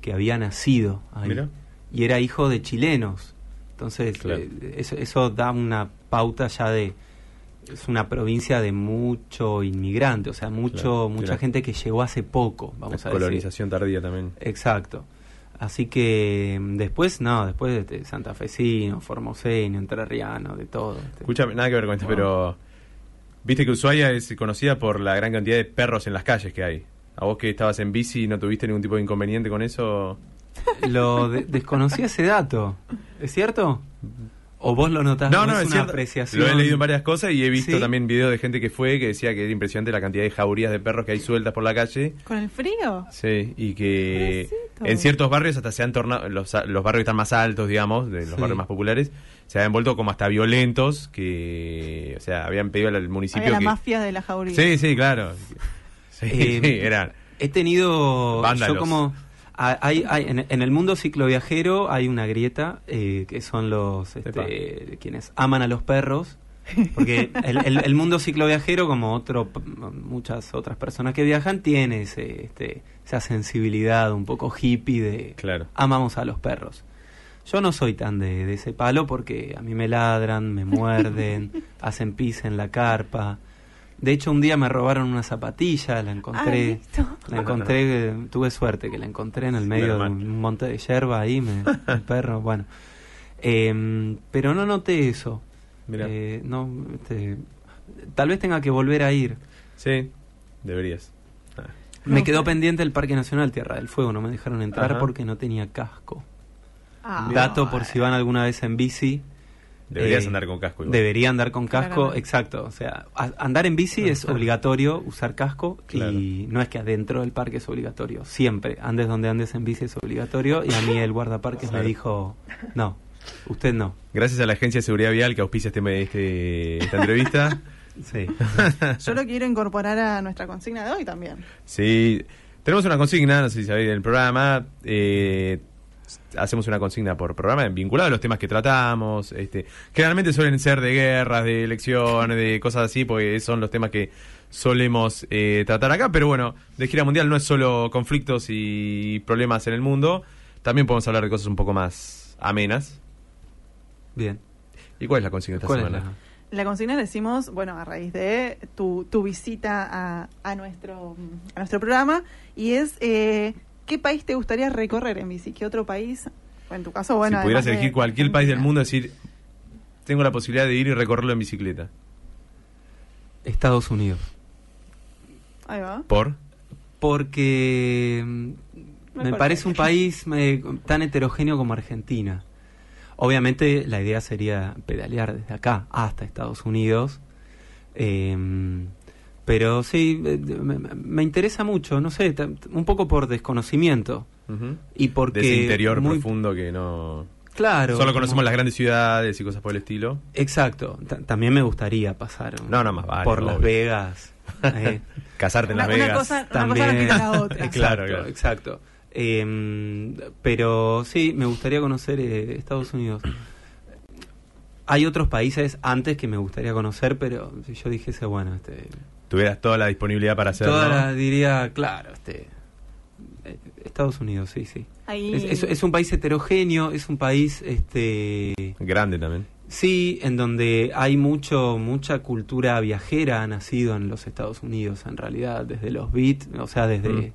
que había nacido ahí. Mira. Y era hijo de chilenos. Entonces, Claro. eh, eso, eso da una pauta ya de... Es una provincia de mucho inmigrante, o sea, mucho Claro, mucha claro. gente que llegó hace poco, vamos La a decir. colonización tardía también. Exacto. Así que mm, después, no, después de santafesino, formoseño, entrerriano, de todo. este. Escúchame, nada que ver con esto, Wow. pero... Viste que Ushuaia es conocida por la gran cantidad de perros en las calles que hay. A vos que estabas en bici y no tuviste ningún tipo de inconveniente con eso... Lo de- desconocí ese dato. ¿Es cierto? ¿O vos lo notás? No, ¿O no, es es una cierto. apreciación. Lo he leído en varias cosas y he visto Sí. también videos de gente que fue que decía que era impresionante la cantidad de jaurías de perros que hay sueltas por la calle. ¿Con el frío? Sí, y que Pobrecito. en ciertos barrios hasta se han tornado, los, los barrios que están más altos, digamos, de los Sí. barrios más populares, se han vuelto como hasta violentos, que, o sea, habían pedido al municipio Había la que... mafia de la jauría. Sí, sí, claro. Sí, Eh, sí, eran... He tenido. Vándalos. Yo como. A- Hay, hay- en, en el mundo cicloviajero hay una grieta eh, que son los este, quienes aman a los perros. Porque el, el- el mundo cicloviajero, como otro muchas otras personas que viajan, tiene ese, este, esa sensibilidad un poco hippie de Claro. amamos a los perros. Yo no soy tan de, de ese palo porque a mí me ladran, me muerden, hacen pis en la carpa. De hecho, un día me robaron una zapatilla, la Ah, encontré. listo. La encontré, tuve suerte que la encontré en el medio de un monte de hierba ahí, me, el perro, bueno. Em, pero no noté eso. Mirá. Eh, no, este, tal vez tenga que volver a ir. Sí, deberías. Ah, Me No. quedó pendiente el Parque Nacional Tierra del Fuego, no me dejaron entrar Ajá. porque no tenía casco. Ah, Dato por si van alguna vez en bici. Deberías Eh, andar con casco igual. Debería andar con casco, Claramente. exacto. O sea, a- andar en bici es obligatorio usar casco Claro. y no es que adentro del parque es obligatorio. Siempre, andes donde andes en bici es obligatorio y a mí el guardaparques me dijo, no, usted no. Gracias a la Agencia de Seguridad Vial que auspicia este, este- esta entrevista. Sí. Yo lo quiero incorporar a nuestra consigna de hoy también. Sí, tenemos una consigna, no sé si sabéis del programa. eh, hacemos una consigna por programa vinculada a los temas que tratamos. Este, generalmente suelen ser de guerras, de elecciones, de cosas así, porque son los temas que solemos eh, tratar acá. Pero bueno, de gira mundial no es solo conflictos y problemas en el mundo. También podemos hablar de cosas un poco más amenas. Bien. ¿Y cuál es la consigna esta ¿Cuál es semana? la- La consigna decimos, bueno, a raíz de tu, tu visita a, a nuestro, a nuestro programa, y es, eh, ¿qué país te gustaría recorrer en bici? ¿Qué otro país? O en tu caso, bueno... si pudieras de elegir cualquier país del mundo, decir, tengo la posibilidad de ir y recorrerlo en bicicleta. Estados Unidos. Ahí va. ¿Por? Porque mm, Me me parece. un país tan heterogéneo como Argentina. Obviamente la idea sería pedalear desde acá hasta Estados Unidos. eh, pero sí, eh, me, me interesa mucho, no sé, un poco por desconocimiento. Ujú. Y porque de ese interior muy- profundo que no... Claro. Solo como- conocemos las grandes ciudades y cosas por el estilo. Exacto. Ta- También me gustaría pasar No, no, más vale, por Las obvio. Vegas. eh, Casarte en Una, Las una Vegas. cosa, una cosa también. no quita la otra. exacto, Claro, claro. exacto. Eh, pero sí, me gustaría conocer eh, Estados Unidos. Hay otros países antes que me gustaría conocer, pero si yo dijese, bueno, este, Tuvieras toda la disponibilidad para hacerlo. toda la- diría, claro, este, eh, Estados Unidos, sí, sí. Es, es- es un país heterogéneo, es un país, este, Grande también. sí, en donde hay mucho, mucha cultura viajera ha nacido en los Estados Unidos, en realidad, desde los beats, o sea, desde, Mm.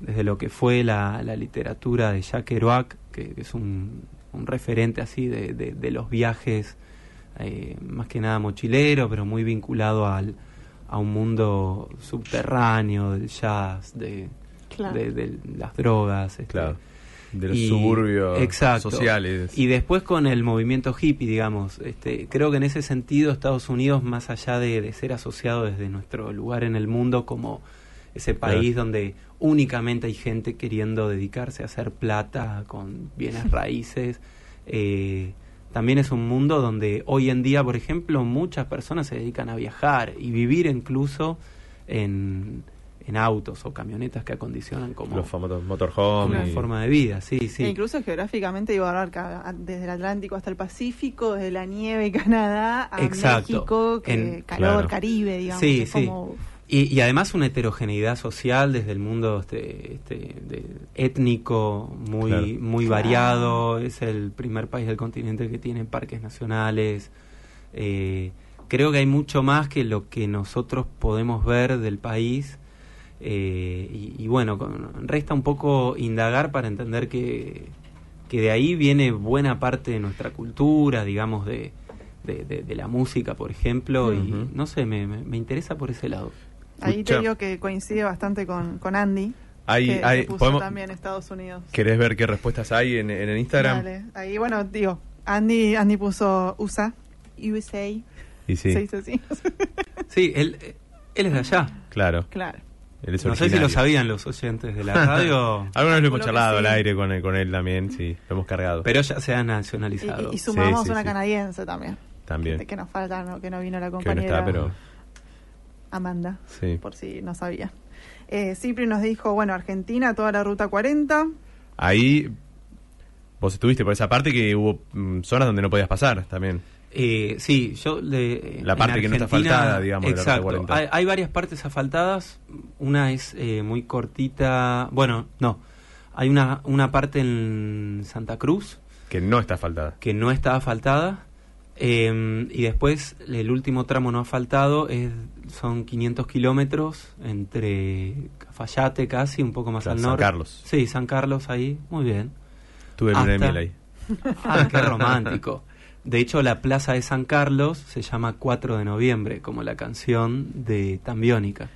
desde lo que fue la, la literatura de Jack Kerouac, que, que es un, un referente así de, de- de los viajes, eh, más que nada mochilero, pero muy vinculado al, a un mundo subterráneo del jazz, de, Claro. de, de las drogas. este, Claro. De los y- suburbios exacto. sociales. Y después con el movimiento hippie, digamos, este, creo que en ese sentido Estados Unidos, más allá de, de ser asociado desde nuestro lugar en el mundo como ese país donde únicamente hay gente queriendo dedicarse a hacer plata con bienes raíces, eh, también es un mundo donde hoy en día, por ejemplo, muchas personas se dedican a viajar y vivir incluso en, en autos o camionetas que acondicionan como los famosos motorhome. una y- forma de vida, sí, sí. E incluso geográficamente digo abarca a- desde el Atlántico hasta el Pacífico, desde la nieve Canadá a Exacto. México, que En- calor, claro. Caribe, digamos. Sí, es sí. como- Y, y además una heterogeneidad social desde el mundo este, este, de- étnico muy, Claro. muy Claro. variado. Es el primer país del continente que tiene parques nacionales. Eh, creo que hay mucho más que lo que nosotros podemos ver del país. Eh, y, y bueno, con- resta un poco indagar para entender que, que de ahí viene buena parte de nuestra cultura, digamos, de, de, de- de la música, por ejemplo. Y no sé, me, me, me interesa por ese lado. Ahí te digo que coincide bastante con, con Andy, Hay- que, que hay- puso podemos- también Estados Unidos. ¿Querés ver qué respuestas hay en, en el Instagram? Dale. Ahí, bueno, digo, Andy, Andy puso USA, USA, Y sí, se dice así. Sí, él, él es de allá. claro. claro. Él es No sé si lo sabían los oyentes de la radio, Alguna vez lo hemos charlado sí. al aire con él, con él también, sí, lo hemos cargado. pero ya se ha nacionalizado. y- y sumamos Sí, sí, una sí. canadiense también. También. Que, que nos falta, ¿no? que no vino la Que no compañera está, pero Amanda, sí. por si no sabía. Eh, Cipri nos dijo, bueno, Argentina, toda la ruta 40. Ahí vos estuviste por esa parte que hubo mm, zonas donde no podías pasar también. Eh, sí, yo le, La parte que no está asfaltada, digamos, de la Ruta Exacto. 40. Hay, hay varias partes asfaltadas. Una es eh, muy cortita. Bueno, no. Hay una, una parte en Santa Cruz Que no está asfaltada. que no está asfaltada. Eh, y después el último tramo no asfaltado es, son 500 kilómetros entre Cafayate casi, un poco más Claro, al San norte. Carlos. Sí, San Carlos ahí, muy bien. Tuve Hasta- miel ahí. Ah, qué romántico. De hecho, la plaza de San Carlos se llama 4 de noviembre, como la canción de Tambiónica.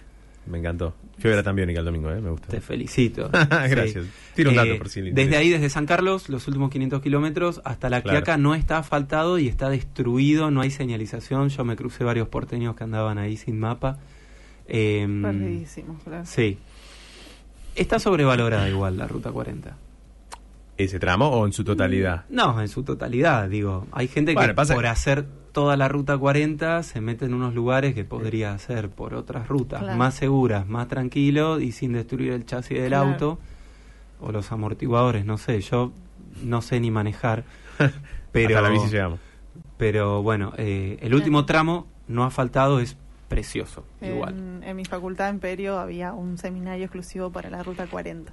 Me encantó. Fui a ver a Tambiónica el domingo, ¿eh? Me gusta. Te felicito. Gracias. Tiro un dato Eh, por si le Desde ahí, desde San Carlos, los últimos 500 kilómetros, hasta La Claro. Quiaca no está asfaltado y está destruido, no hay señalización. Yo me crucé varios porteños que andaban ahí sin mapa. Eh, Perdidísimo, claro. sí. Está sobrevalorada igual la Ruta 40. ¿Ese tramo o en su totalidad? No, en su totalidad, digo. Hay gente Bueno, que pasa por que- hacer toda la ruta 40 se mete en unos lugares que podría hacer por otras rutas Claro. más seguras, más tranquilo y sin destruir el chasis del Claro. auto o los amortiguadores, no sé, yo no sé ni manejar, pero Hasta la bici llegamos. pero bueno, eh, el último tramo no asfaltado es precioso, igual. En, en mi facultad en Perio había un seminario exclusivo para la ruta 40.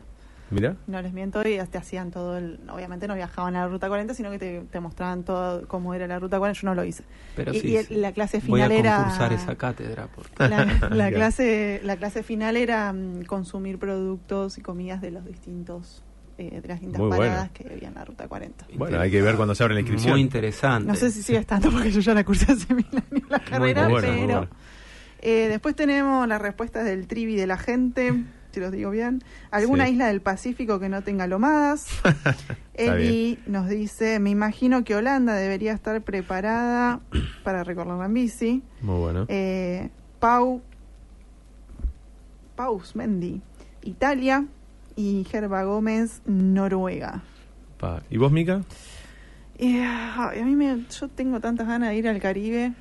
Mira. No les miento, y te hacían todo el. Obviamente no viajaban a la ruta 40, sino que te, te mostraban todo cómo era la ruta 40. Yo no lo hice. Pero y, sí, y el- sí. la clase Voy a final era. concursar esa cátedra porque La, la clase, la clase final era mm, consumir productos y comidas de los distintos. eh, de las distintas Muy bueno. paradas que había en la ruta 40. Bueno, hay que ver cuando se abre la inscripción. muy interesante. No sé si sigue estando porque yo ya la cursé hace mil años la carrera, muy bueno, muy pero. bueno. Eh, después tenemos las respuestas del trivi de la gente, si los digo bien. ¿Alguna Sí. isla del Pacífico que no tenga lomadas? Eddie nos dice, me imagino que Holanda debería estar preparada para recorrerla en bici. Muy bueno. Eh, Pau, Paus Mendy, Italia. Y Gerba Gómez, Noruega. Pa. ¿Y vos, Mica? Ah, a mí me, yo tengo tantas ganas de ir al Caribe,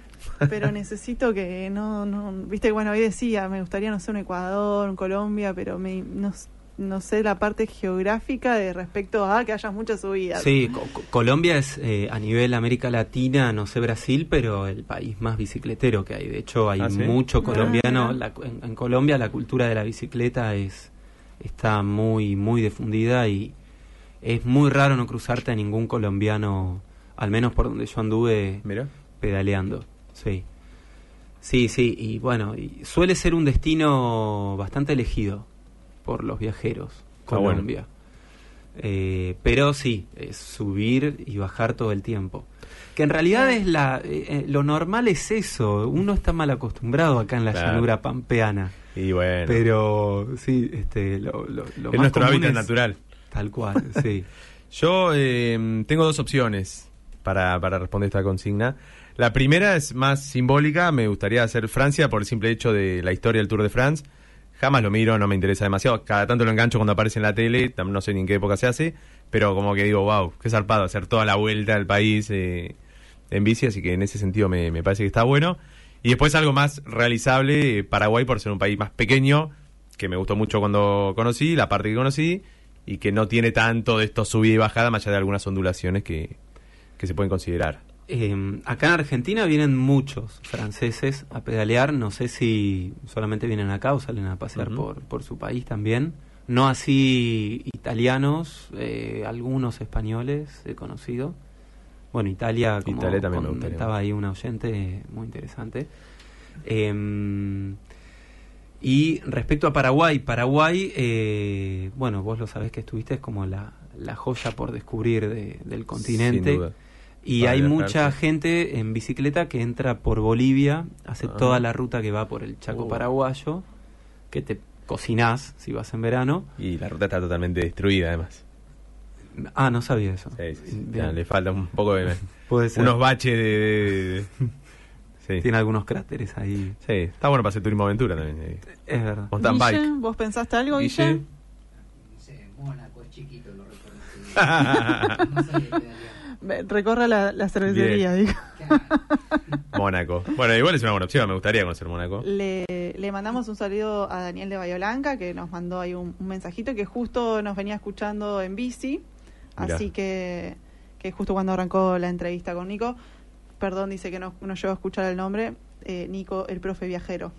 pero necesito que no, no, viste, bueno, hoy decía, me gustaría, no sé, un Ecuador, un Colombia, pero me, no, no sé la parte geográfica de respecto a que haya muchas subidas. Sí, Co- Co- Colombia es eh, a nivel América Latina, no sé Brasil, pero el país más bicicletero que hay. De hecho, hay Ah, ¿sí? mucho Ah, colombiano. mira. La- en, en Colombia la cultura de la bicicleta es, está muy, muy difundida y es muy raro no cruzarte a ningún colombiano, al menos por donde yo anduve Mira. pedaleando. Sí. Sí, sí, y bueno, y suele ser un destino bastante elegido por los viajeros, Ah, bueno. Colombia. Eh, pero sí, es subir y bajar todo el tiempo. Que en realidad es la, eh, eh, lo normal es eso. Uno está mal acostumbrado acá en la Claro. llanura pampeana. Y bueno, Pero sí, este, lo, lo, lo es más nuestro común hábitat es- natural. Tal cual, sí. Yo eh, tengo dos opciones para, para responder esta consigna. La primera es más simbólica, me gustaría hacer Francia por el simple hecho de la historia del Tour de France. Jamás lo miro, no me interesa demasiado. Cada tanto lo engancho cuando aparece en la tele, no sé ni en qué época se hace, pero como que digo, wow, qué zarpado hacer toda la vuelta al país eh, en bici, así que en ese sentido me, parece que está bueno. Y después algo más realizable, eh, Paraguay por ser un país más pequeño, que me gustó mucho cuando conocí, la parte que conocí, y que no tiene tanto de esto subida y bajada, más allá de algunas ondulaciones que se pueden considerar. Eh, acá en Argentina vienen muchos franceses a pedalear. No sé si solamente vienen acá o salen a pasear por, por su país también. No así italianos, eh, algunos españoles he conocido. Bueno, Italia, como Italia también comentaba ahí un oyente muy interesante. Eh, y respecto a Paraguay, Paraguay, eh, bueno, vos lo sabés que estuviste, es como la, la joya por descubrir de- del continente. Sin duda. Y Para hay mucha gente en bicicleta que entra por Bolivia, hace Ah. toda la ruta que va por el Chaco Uh. paraguayo, que te cocinás si vas en verano. Y la ruta está totalmente destruida, además. Ah, no sabía eso. Sí, sí, sí. Bien. Ya, le falta un poco de. Puede ser. unos baches de. de- de- Sí. Tiene algunos cráteres ahí. sí, está bueno para hacer turismo aventura también. eh. Es verdad. Mountain Guille, bike. ¿Vos pensaste algo, Guille. Guille? No sé, Mónaco es chiquito, lo reconozco. No sabía pedalear. Recorra la, la cervecería, digo. Mónaco. Bueno, igual es una buena opción, me gustaría conocer Mónaco. Le, le mandamos un saludo a Daniel de Bahía Blanca, que nos mandó ahí un, un mensajito que justo nos venía escuchando en bici. Mirá. Así que, que justo cuando arrancó la entrevista con Nico, perdón, dice que no, no llegó a escuchar el nombre, eh, Nico, el profe viajero.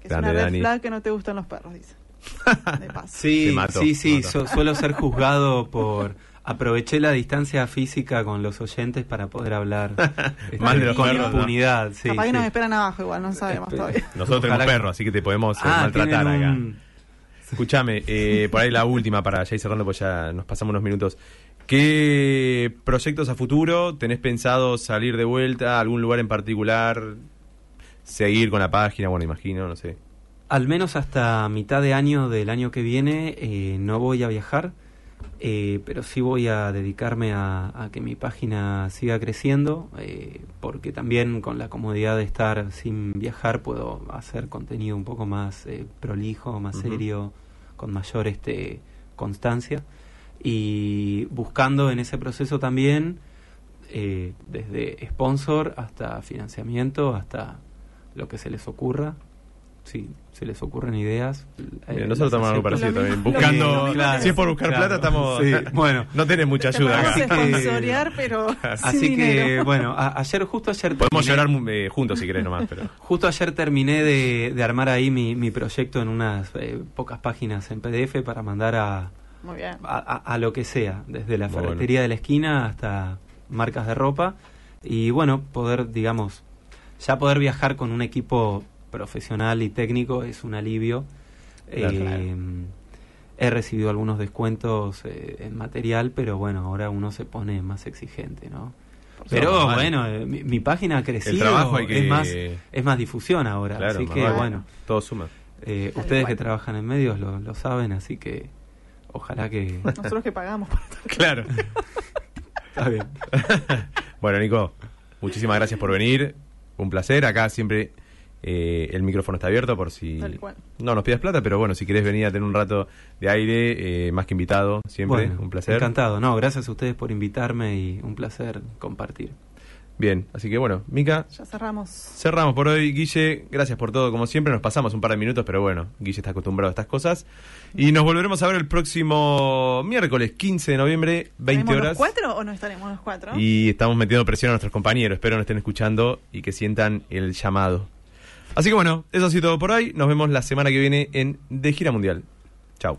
Que Grande, es una red Dani. flag que no te gustan los perros, dice. De paso. Sí, mato, sí, sí, su- suelo ser juzgado por... Aproveché la distancia física con los oyentes para poder hablar este, Más de los con perros, ¿no? impunidad. Sí, Capaz que nos esperan abajo igual, no sabemos Espe- todavía. Nosotros tenemos perros, así que te podemos eh, Ah, maltratar acá. un- Escúchame, eh, por ahí la última para ya ir cerrando, pues ya nos pasamos unos minutos. ¿Qué proyectos a futuro tenés pensado salir de vuelta a algún lugar en particular? Seguir con la página, bueno, imagino, no sé. Al menos hasta mitad de año del año que viene eh, no voy a viajar, eh, pero sí voy a dedicarme a, a que mi página siga creciendo, eh, porque también con la comodidad de estar sin viajar puedo hacer contenido un poco más eh, prolijo, más serio, con mayor este constancia. Y buscando en ese proceso también eh, desde sponsor hasta financiamiento hasta lo que se les ocurra si se les ocurren ideas Mira, nosotros estamos algo parecido también. Buscando. si es por buscar Claro, plata, estamos. sí, bueno. no tenés mucha ayuda acá. Así que- sponsorear, pero sin así que dinero. bueno a- ayer justo ayer Podemos terminé- llorar eh, juntos si querés nomás, pero. Justo ayer terminé de, de armar ahí mi, mi proyecto en unas eh, pocas páginas en PDF para mandar a, Muy bien. a, a- a lo que sea, desde la bueno. ferretería de la esquina hasta marcas de ropa. Y bueno, poder, digamos, ya poder viajar con un equipo profesional y técnico es un alivio. Claro. Eh, He recibido algunos descuentos eh, en material, pero bueno, ahora uno se pone más exigente, ¿no? Pero normal. bueno, eh, mi, mi página ha crecido, trabajo hay que- es más es más difusión ahora, Claro, así que vale. bueno, Todo suma. eh, ustedes cual. que trabajan en medios lo, lo saben, así que ojalá que Nosotros que pagamos esto. Claro. está bien. Bueno, Nico, muchísimas gracias por venir. Un placer. Acá siempre eh, el micrófono está abierto por si Tal cual. no nos pidas plata, pero bueno, si querés venir a tener un rato de aire, eh, más que invitado, siempre. Bueno, un placer. Encantado. No, gracias a ustedes por invitarme y un placer compartir. Bien, así que bueno, Mica, Ya cerramos. cerramos por hoy. Guille, gracias por todo, como siempre. Nos pasamos un par de minutos, pero bueno, Guille está acostumbrado a estas cosas. Y nos volveremos a ver el próximo miércoles 15 de noviembre, 20 ¿Estaremos horas. los cuatro o no estaremos los cuatro? Y estamos metiendo presión a nuestros compañeros. Espero nos estén escuchando y que sientan el llamado. Así que bueno, eso ha sido todo por hoy. Nos vemos la semana que viene en De Gira Mundial. Chau.